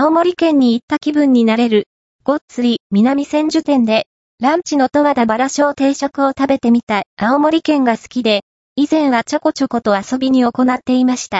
青森県に行った気分になれる、ごっつり南千住店で、ランチの十和田バラ小定食を食べてみた青森県が好きで、以前はちょこちょこと遊びに行っていました。